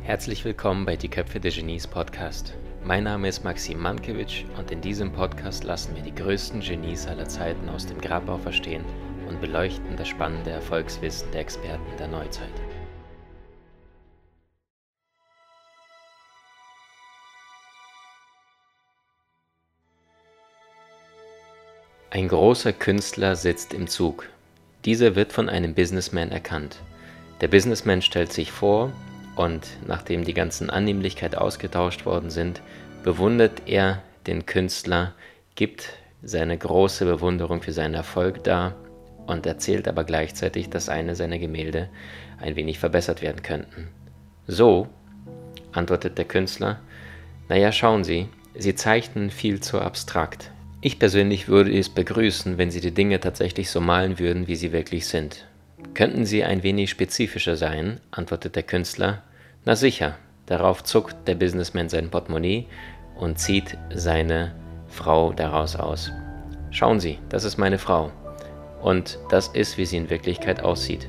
Herzlich willkommen bei Die Köpfe der Genies Podcast. Mein Name ist Maxim Mankewitsch und in diesem Podcast lassen wir die größten Genies aller Zeiten aus dem Grabau verstehen und beleuchten das spannende Erfolgswissen der Experten der Neuzeit. Ein großer Künstler sitzt im Zug. Dieser wird von einem Businessman erkannt. Der Businessman stellt sich vor und nachdem die ganzen Annehmlichkeiten ausgetauscht worden sind, bewundert er den Künstler, gibt seine große Bewunderung für seinen Erfolg dar und erzählt aber gleichzeitig, dass eine seiner Gemälde ein wenig verbessert werden könnten. So, antwortet der Künstler, naja, schauen Sie, Sie zeichnen viel zu abstrakt. Ich persönlich würde es begrüßen, wenn Sie die Dinge tatsächlich so malen würden, wie sie wirklich sind. Könnten Sie ein wenig spezifischer sein? antwortet der Künstler. Na sicher. Darauf zuckt der Businessman sein Portemonnaie und zieht seine Frau daraus aus. Schauen Sie, das ist meine Frau. Und das ist, wie sie in Wirklichkeit aussieht.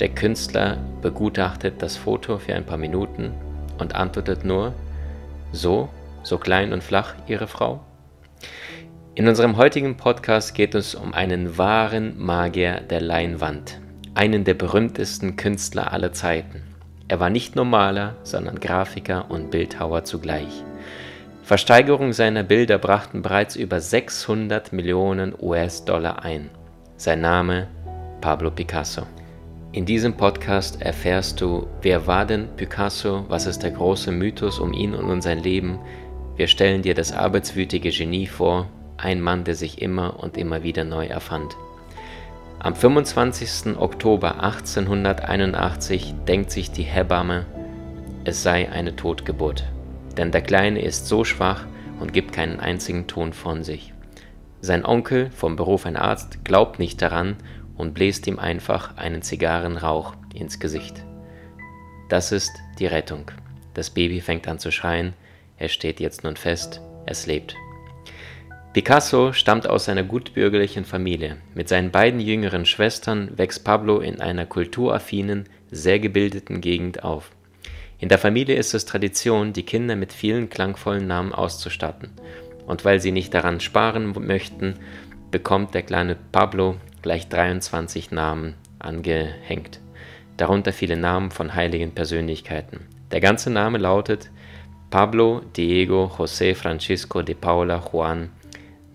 Der Künstler begutachtet das Foto für ein paar Minuten und antwortet nur, so, so klein und flach, Ihre Frau? In unserem heutigen Podcast geht es um einen wahren Magier der Leinwand, einen der berühmtesten Künstler aller Zeiten. Er war nicht nur Maler, sondern Grafiker und Bildhauer zugleich. Versteigerung seiner Bilder brachten bereits über 600 Millionen US-Dollar ein. Sein Name Pablo Picasso. In diesem Podcast erfährst du, wer war denn Picasso, was ist der große Mythos um ihn und um sein Leben. Wir stellen dir das arbeitswütige Genie vor ein Mann, der sich immer und immer wieder neu erfand. Am 25. Oktober 1881 denkt sich die Hebamme, es sei eine Totgeburt, denn der Kleine ist so schwach und gibt keinen einzigen Ton von sich. Sein Onkel, vom Beruf ein Arzt, glaubt nicht daran und bläst ihm einfach einen Zigarrenrauch ins Gesicht. Das ist die Rettung. Das Baby fängt an zu schreien, es steht jetzt nun fest, es lebt. Picasso stammt aus einer gutbürgerlichen Familie. Mit seinen beiden jüngeren Schwestern wächst Pablo in einer kulturaffinen, sehr gebildeten Gegend auf. In der Familie ist es Tradition, die Kinder mit vielen klangvollen Namen auszustatten. Und weil sie nicht daran sparen möchten, bekommt der kleine Pablo gleich 23 Namen angehängt, darunter viele Namen von heiligen Persönlichkeiten. Der ganze Name lautet Pablo Diego José Francisco de Paula Juan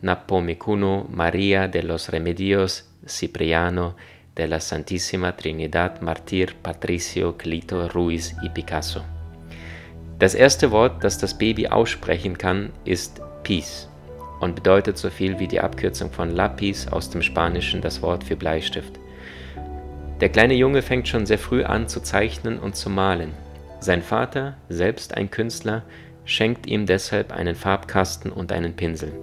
Napomicuno María de los Remedios Cipriano de la Santísima Trinidad Martir Patricio Clito Ruiz y Picasso. Das erste Wort, das das Baby aussprechen kann, ist Peace und bedeutet so viel wie die Abkürzung von Lapis aus dem Spanischen das Wort für Bleistift. Der kleine Junge fängt schon sehr früh an zu zeichnen und zu malen. Sein Vater, selbst ein Künstler, schenkt ihm deshalb einen Farbkasten und einen Pinsel.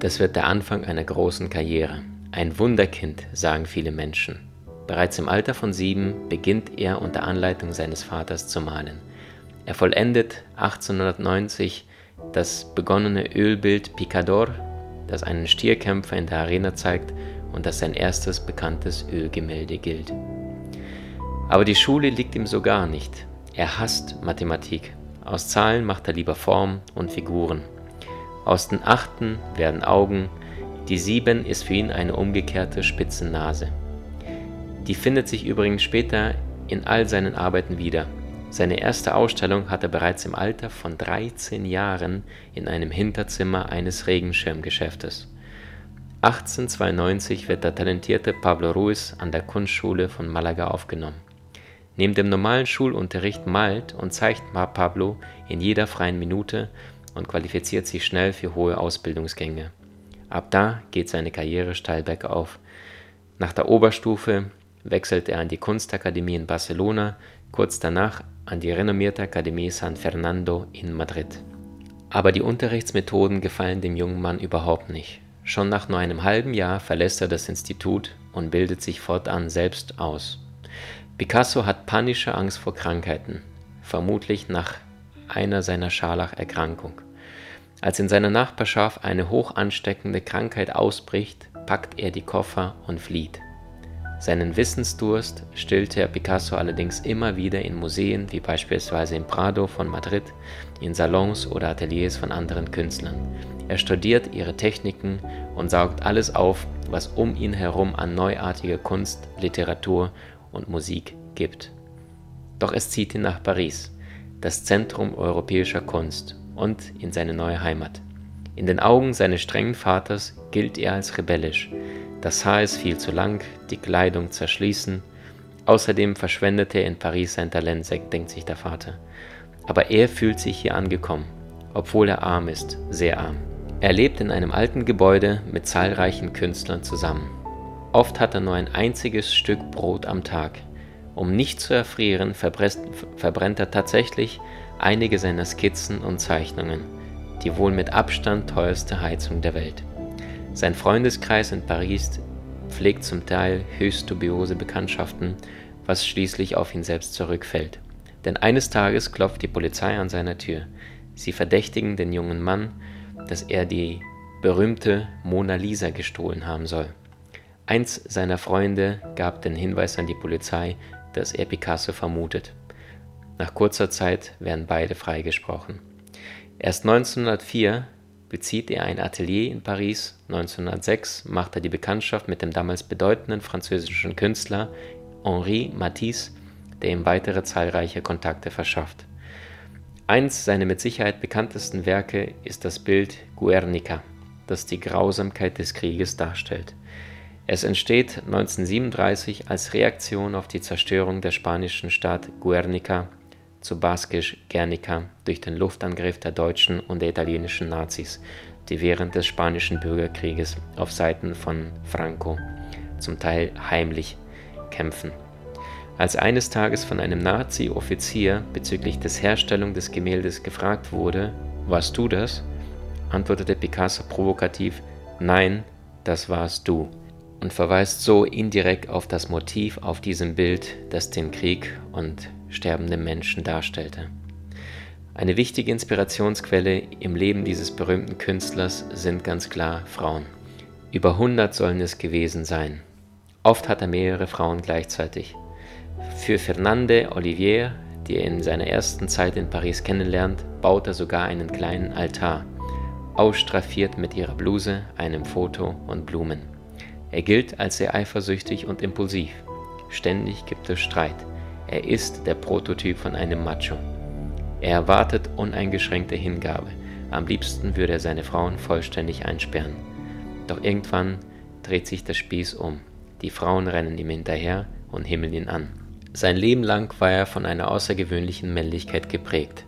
Das wird der Anfang einer großen Karriere. Ein Wunderkind, sagen viele Menschen. Bereits im Alter von sieben beginnt er unter Anleitung seines Vaters zu malen. Er vollendet 1890 das begonnene Ölbild Picador, das einen Stierkämpfer in der Arena zeigt und das sein erstes bekanntes Ölgemälde gilt. Aber die Schule liegt ihm so gar nicht. Er hasst Mathematik. Aus Zahlen macht er lieber Form und Figuren. Aus den Achten werden Augen, die Sieben ist für ihn eine umgekehrte spitze Nase. Die findet sich übrigens später in all seinen Arbeiten wieder. Seine erste Ausstellung hat er bereits im Alter von 13 Jahren in einem Hinterzimmer eines Regenschirmgeschäftes. 1892 wird der talentierte Pablo Ruiz an der Kunstschule von Malaga aufgenommen. Neben dem normalen Schulunterricht malt und zeichnet Pablo in jeder freien Minute und qualifiziert sich schnell für hohe Ausbildungsgänge. Ab da geht seine Karriere steil bergauf. Nach der Oberstufe wechselt er an die Kunstakademie in Barcelona, kurz danach an die renommierte Akademie San Fernando in Madrid. Aber die Unterrichtsmethoden gefallen dem jungen Mann überhaupt nicht. Schon nach nur einem halben Jahr verlässt er das Institut und bildet sich fortan selbst aus. Picasso hat panische Angst vor Krankheiten, vermutlich nach einer seiner Scharlacherkrankung. Als in seiner Nachbarschaft eine hoch ansteckende Krankheit ausbricht, packt er die Koffer und flieht. Seinen Wissensdurst stillte Picasso allerdings immer wieder in Museen wie beispielsweise im Prado von Madrid, in Salons oder Ateliers von anderen Künstlern. Er studiert ihre Techniken und saugt alles auf, was um ihn herum an neuartiger Kunst, Literatur und Musik gibt. Doch es zieht ihn nach Paris, das Zentrum europäischer Kunst, und in seine neue Heimat. In den Augen seines strengen Vaters gilt er als rebellisch. Das Haar ist viel zu lang, die Kleidung zerschließen. Außerdem verschwendet er in Paris sein Talent, denkt sich der Vater. Aber er fühlt sich hier angekommen, obwohl er arm ist, sehr arm. Er lebt in einem alten Gebäude mit zahlreichen Künstlern zusammen. Oft hat er nur ein einziges Stück Brot am Tag. Um nicht zu erfrieren, verbrennt er tatsächlich einige seiner Skizzen und Zeichnungen, die wohl mit Abstand teuerste Heizung der Welt. Sein Freundeskreis in Paris pflegt zum Teil höchst dubiose Bekanntschaften, was schließlich auf ihn selbst zurückfällt. Denn eines Tages klopft die Polizei an seiner Tür. Sie verdächtigen den jungen Mann, dass er die berühmte Mona Lisa gestohlen haben soll. Eins seiner Freunde gab den Hinweis an die Polizei, dass er Picasso vermutet. Nach kurzer Zeit werden beide freigesprochen. Erst 1904 bezieht er ein Atelier in Paris, 1906 macht er die Bekanntschaft mit dem damals bedeutenden französischen Künstler Henri Matisse, der ihm weitere zahlreiche Kontakte verschafft. Eins seiner mit Sicherheit bekanntesten Werke ist das Bild Guernica, das die Grausamkeit des Krieges darstellt. Es entsteht 1937 als Reaktion auf die Zerstörung der spanischen Stadt Guernica, zu baskisch Guernica, durch den Luftangriff der deutschen und der italienischen Nazis, die während des spanischen Bürgerkrieges auf Seiten von Franco, zum Teil heimlich, kämpfen. Als eines Tages von einem Nazi-Offizier bezüglich des Herstellung des Gemäldes gefragt wurde, warst du das? antwortete Picasso provokativ, nein, das warst du, und verweist so indirekt auf das Motiv auf diesem Bild, das den Krieg und sterbende Menschen darstellte. Eine wichtige Inspirationsquelle im Leben dieses berühmten Künstlers sind ganz klar Frauen. Über 100 sollen es gewesen sein. Oft hat er mehrere Frauen gleichzeitig. Für Fernande Olivier, die er in seiner ersten Zeit in Paris kennenlernt, baut er sogar einen kleinen Altar, ausstraffiert mit ihrer Bluse, einem Foto und Blumen. Er gilt als sehr eifersüchtig und impulsiv. Ständig gibt es Streit. Er ist der Prototyp von einem Macho. Er erwartet uneingeschränkte Hingabe. Am liebsten würde er seine Frauen vollständig einsperren. Doch irgendwann dreht sich der Spieß um. Die Frauen rennen ihm hinterher und himmeln ihn an. Sein Leben lang war er von einer außergewöhnlichen Männlichkeit geprägt,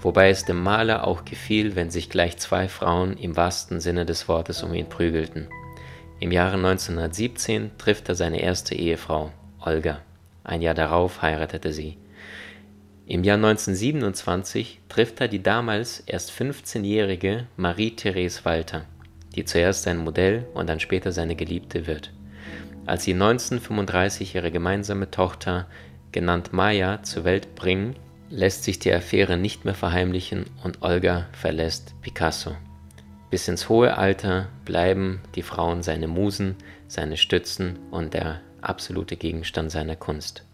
wobei es dem Maler auch gefiel, wenn sich gleich zwei Frauen im wahrsten Sinne des Wortes um ihn prügelten. Im Jahre 1917 trifft er seine erste Ehefrau, Olga. Ein Jahr darauf heiratete sie. Im Jahr 1927 trifft er die damals erst 15-jährige Marie-Therese Walter, die zuerst sein Modell und dann später seine Geliebte wird. Als sie 1935 ihre gemeinsame Tochter, genannt Maya, zur Welt bringen, lässt sich die Affäre nicht mehr verheimlichen und Olga verlässt Picasso. Bis ins hohe Alter bleiben die Frauen seine Musen, seine Stützen und der absolute Gegenstand seiner Kunst.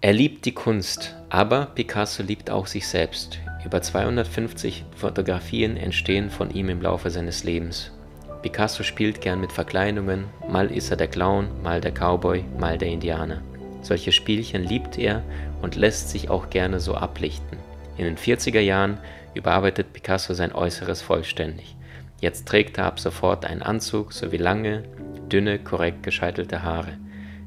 Er liebt die Kunst, aber Picasso liebt auch sich selbst. Über 250 Fotografien entstehen von ihm im Laufe seines Lebens Picasso spielt gern mit Verkleinungen, mal ist er der Clown, mal der Cowboy, mal der Indianer. Solche Spielchen liebt er und lässt sich auch gerne so ablichten. In den 40er Jahren überarbeitet Picasso sein Äußeres vollständig. Jetzt trägt er ab sofort einen Anzug sowie lange, dünne, korrekt gescheitelte Haare.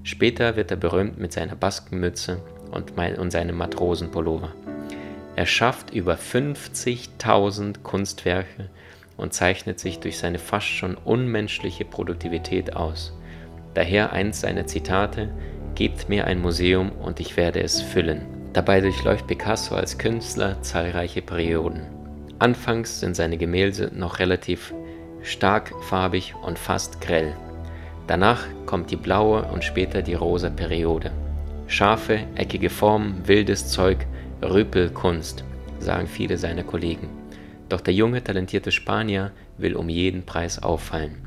Später wird er berühmt mit seiner Baskenmütze und, seinem Matrosenpullover. Er schafft über 50.000 Kunstwerke und zeichnet sich durch seine fast schon unmenschliche Produktivität aus. Daher eins seiner Zitate, Gebt mir ein Museum und ich werde es füllen. Dabei durchläuft Picasso als Künstler zahlreiche Perioden. Anfangs sind seine Gemälde noch relativ stark farbig und fast grell. Danach kommt die blaue und später die rosa Periode. Scharfe, eckige Formen, wildes Zeug, Rüpelkunst, sagen viele seiner Kollegen. Doch der junge, talentierte Spanier will um jeden Preis auffallen.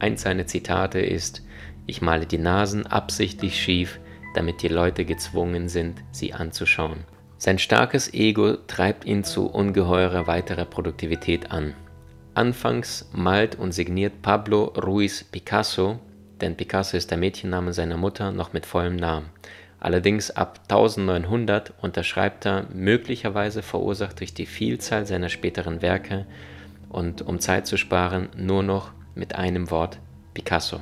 Eins seiner Zitate ist: Ich male die Nasen absichtlich schief, damit die Leute gezwungen sind, sie anzuschauen. Sein starkes Ego treibt ihn zu ungeheurer weiterer Produktivität an. Anfangs malt und signiert Pablo Ruiz Picasso, denn Picasso ist der Mädchenname seiner Mutter, noch mit vollem Namen. Allerdings ab 1900 unterschreibt er, möglicherweise verursacht durch die Vielzahl seiner späteren Werke und um Zeit zu sparen, nur noch mit einem Wort Picasso.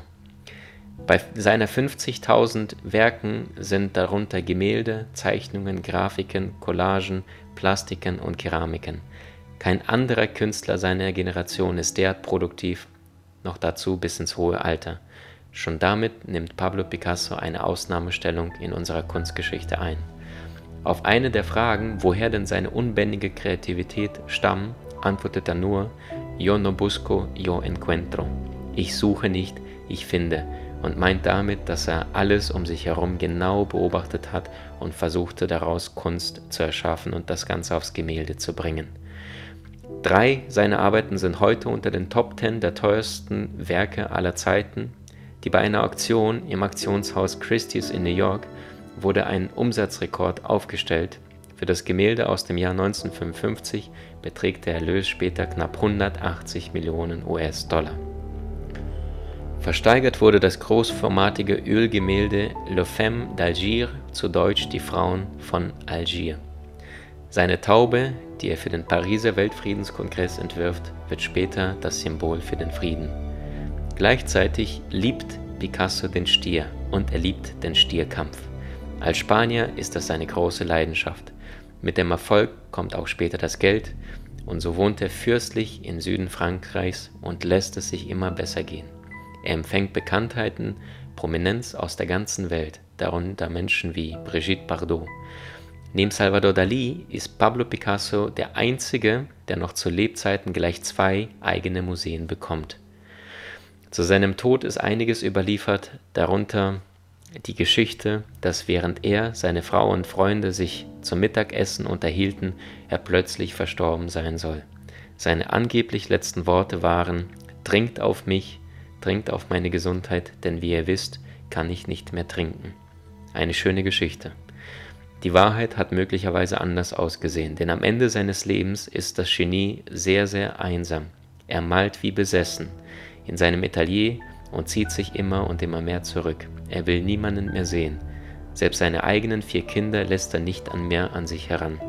Bei seiner 50.000 Werken sind darunter Gemälde, Zeichnungen, Grafiken, Collagen, Plastiken und Keramiken. Kein anderer Künstler seiner Generation ist derart produktiv, noch dazu bis ins hohe Alter. Schon damit nimmt Pablo Picasso eine Ausnahmestellung in unserer Kunstgeschichte ein. Auf eine der Fragen, woher denn seine unbändige Kreativität stammt, antwortet er nur Yo no busco, yo encuentro. Ich suche nicht, ich finde und meint damit, dass er alles um sich herum genau beobachtet hat und versuchte daraus Kunst zu erschaffen und das Ganze aufs Gemälde zu bringen. Drei seiner Arbeiten sind heute unter den Top Ten der teuersten Werke aller Zeiten. Die bei einer Auktion im Auktionshaus Christie's in New York wurde ein Umsatzrekord aufgestellt. Für das Gemälde aus dem Jahr 1955 beträgt der Erlös später knapp 180 Millionen US-Dollar. Versteigert wurde das großformatige Ölgemälde Le Femme d'Alger, zu Deutsch Die Frauen von Algier. Seine Taube, die er für den Pariser Weltfriedenskongress entwirft, wird später das Symbol für den Frieden. Gleichzeitig liebt Picasso den Stier und er liebt den Stierkampf. Als Spanier ist das seine große Leidenschaft. Mit dem Erfolg kommt auch später das Geld und so wohnt er fürstlich im Süden Frankreichs und lässt es sich immer besser gehen. Er empfängt Bekanntheiten, Prominenz aus der ganzen Welt, darunter Menschen wie Brigitte Bardot. Neben Salvador Dali ist Pablo Picasso der einzige, der noch zu Lebzeiten gleich zwei eigene Museen bekommt. Zu seinem Tod ist einiges überliefert, darunter die Geschichte, dass während er, seine Frau und Freunde sich zum Mittagessen unterhielten, er plötzlich verstorben sein soll. Seine angeblich letzten Worte waren: Trinkt auf mich, Trinkt auf meine Gesundheit, denn wie ihr wisst, kann ich nicht mehr trinken. Eine schöne Geschichte. Die Wahrheit hat möglicherweise anders ausgesehen, denn am Ende seines Lebens ist das Genie sehr, sehr einsam. Er malt wie besessen in seinem Atelier und zieht sich immer und immer mehr zurück. Er will niemanden mehr sehen. Selbst seine eigenen vier Kinder lässt er nicht an mehr an sich heran.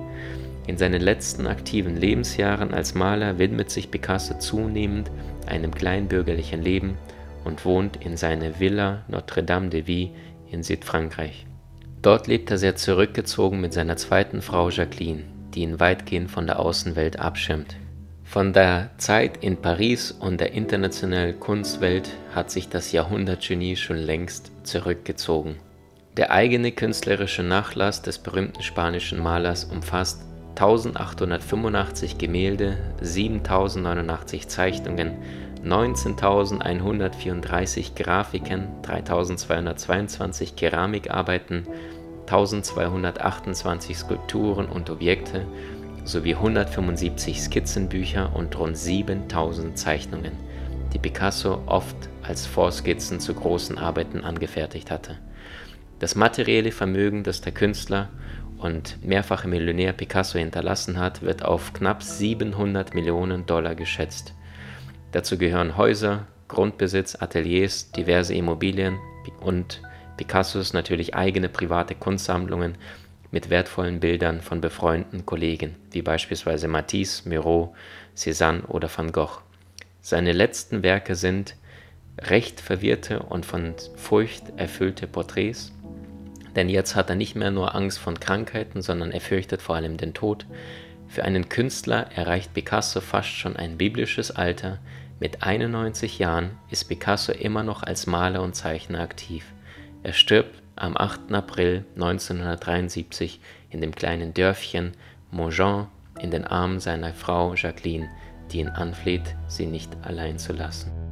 In seinen letzten aktiven Lebensjahren als Maler widmet sich Picasso zunehmend einem kleinbürgerlichen Leben und wohnt in seiner Villa Notre-Dame de Vie in Südfrankreich. Dort lebt er sehr zurückgezogen mit seiner zweiten Frau Jacqueline, die ihn weitgehend von der Außenwelt abschirmt. Von der Zeit in Paris und der internationalen Kunstwelt hat sich das Jahrhundertgenie schon längst zurückgezogen. Der eigene künstlerische Nachlass des berühmten spanischen Malers umfasst 1885 Gemälde, 7089 Zeichnungen, 19.134 Grafiken, 3.222 Keramikarbeiten, 1.228 Skulpturen und Objekte sowie 175 Skizzenbücher und rund 7.000 Zeichnungen, die Picasso oft als Vorskizzen zu großen Arbeiten angefertigt hatte. Das materielle Vermögen, das der Künstler und mehrfache Millionär Picasso hinterlassen hat, wird auf knapp 700 Millionen Dollar geschätzt. Dazu gehören Häuser, Grundbesitz, Ateliers, diverse Immobilien und Picassos natürlich eigene private Kunstsammlungen mit wertvollen Bildern von befreundeten Kollegen, wie beispielsweise Matisse, Miro, Cézanne oder Van Gogh. Seine letzten Werke sind recht verwirrte und von Furcht erfüllte Porträts, denn jetzt hat er nicht mehr nur Angst von Krankheiten, sondern er fürchtet vor allem den Tod. Für einen Künstler erreicht Picasso fast schon ein biblisches Alter. Mit 91 Jahren ist Picasso immer noch als Maler und Zeichner aktiv. Er stirbt am 8. April 1973 in dem kleinen Dörfchen Montjean in den Armen seiner Frau Jacqueline, die ihn anfleht, sie nicht allein zu lassen.